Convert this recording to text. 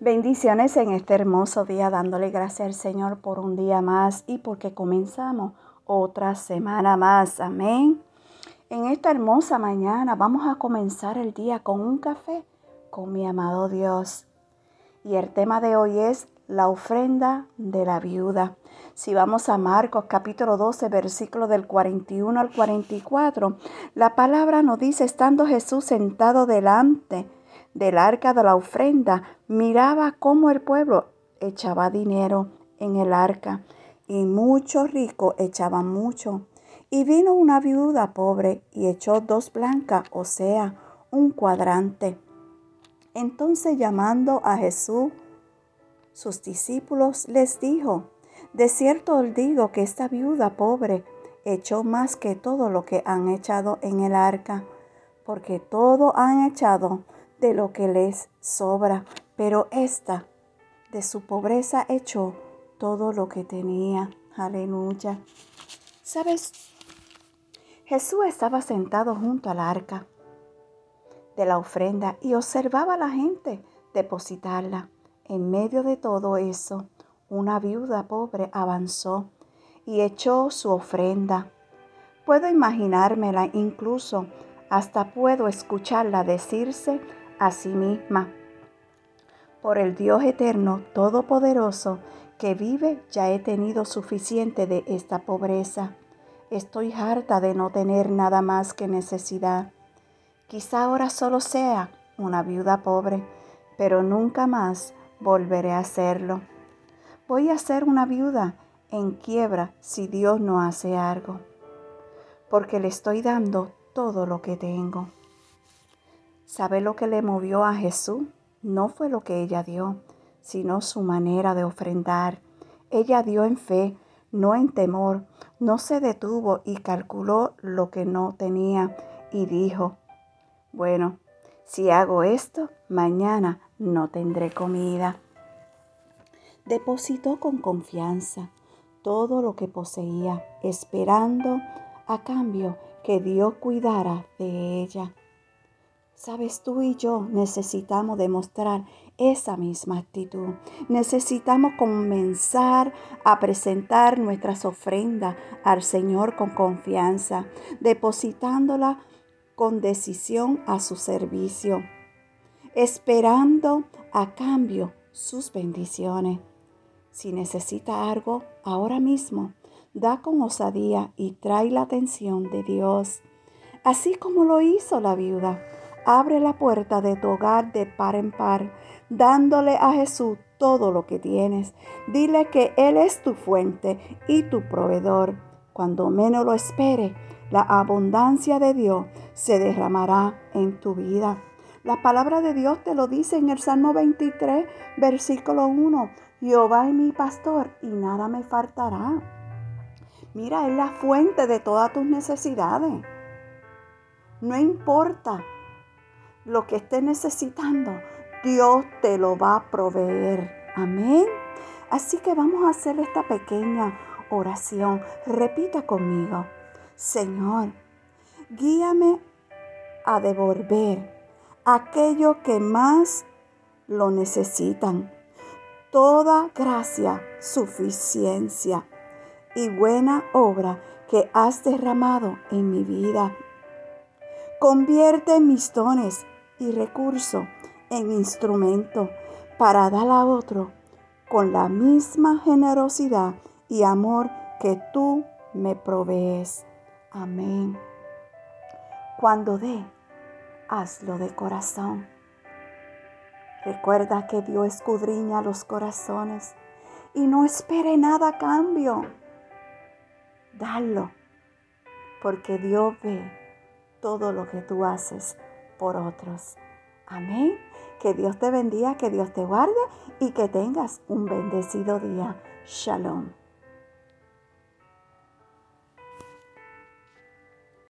Bendiciones en este hermoso día, dándole gracias al Señor por un día más y porque comenzamos otra semana más. Amén. En esta hermosa mañana vamos a comenzar el día con un café con mi amado Dios. Y el tema de hoy es la ofrenda de la viuda. Si vamos a Marcos capítulo 12, versículo del 41 al 44, la palabra nos dice, estando Jesús sentado delante del arca de la ofrenda, miraba cómo el pueblo echaba dinero en el arca y muchos ricos echaban mucho. Y vino una viuda pobre y echó dos blancas, o sea, un cuadrante. Entonces llamando a Jesús, sus discípulos les dijo, de cierto digo que esta viuda pobre echó más que todo lo que han echado en el arca, porque todo han echado de lo que les sobra, pero esta de su pobreza echó todo lo que tenía. Aleluya. ¿Sabes? Jesús estaba sentado junto al arca de la ofrenda y observaba a la gente depositarla. En medio de todo eso, una viuda pobre avanzó y echó su ofrenda. Puedo imaginármela incluso, hasta puedo escucharla decirse a sí misma. Por el Dios eterno, todopoderoso, que vive, ya he tenido suficiente de esta pobreza. Estoy harta de no tener nada más que necesidad. Quizá ahora solo sea una viuda pobre, pero nunca más volveré a hacerlo. Voy a ser una viuda en quiebra si Dios no hace algo, porque le estoy dando todo lo que tengo. ¿Sabe lo que le movió a Jesús? No fue lo que ella dio, sino su manera de ofrendar. Ella dio en fe, no en temor, no se detuvo y calculó lo que no tenía y dijo, bueno, si hago esto, mañana no tendré comida. Depositó con confianza todo lo que poseía, esperando a cambio que Dios cuidara de ella. Sabes, tú y yo necesitamos demostrar esa misma actitud. Necesitamos comenzar a presentar nuestras ofrendas al Señor con confianza, depositándola con decisión a su servicio, esperando a cambio sus bendiciones. Si necesita algo ahora mismo, da con osadía y trae la atención de Dios, así como lo hizo la viuda Abre la puerta de tu hogar de par en par, dándole a Jesús todo lo que tienes. Dile que Él es tu fuente y tu proveedor. Cuando menos lo espere, la abundancia de Dios se derramará en tu vida. La palabra de Dios te lo dice en el Salmo 23, versículo 1. Jehová es mi pastor y nada me faltará. Mira, es la fuente de todas tus necesidades. No importa lo que estés necesitando, Dios te lo va a proveer. Amén. Así que vamos a hacer esta pequeña oración. Repita conmigo. Señor, guíame a devolver aquello que más lo necesitan. Toda gracia, suficiencia y buena obra que has derramado en mi vida. Convierte mis dones y recurso en instrumento para dar a otro con la misma generosidad y amor que tú me provees. Amén. Cuando dé, hazlo de corazón. Recuerda que Dios escudriña los corazones y no espere nada a cambio. Dalo, porque Dios ve todo lo que tú haces por otros. Amén. Que Dios te bendiga, que Dios te guarde y que tengas un bendecido día. Shalom.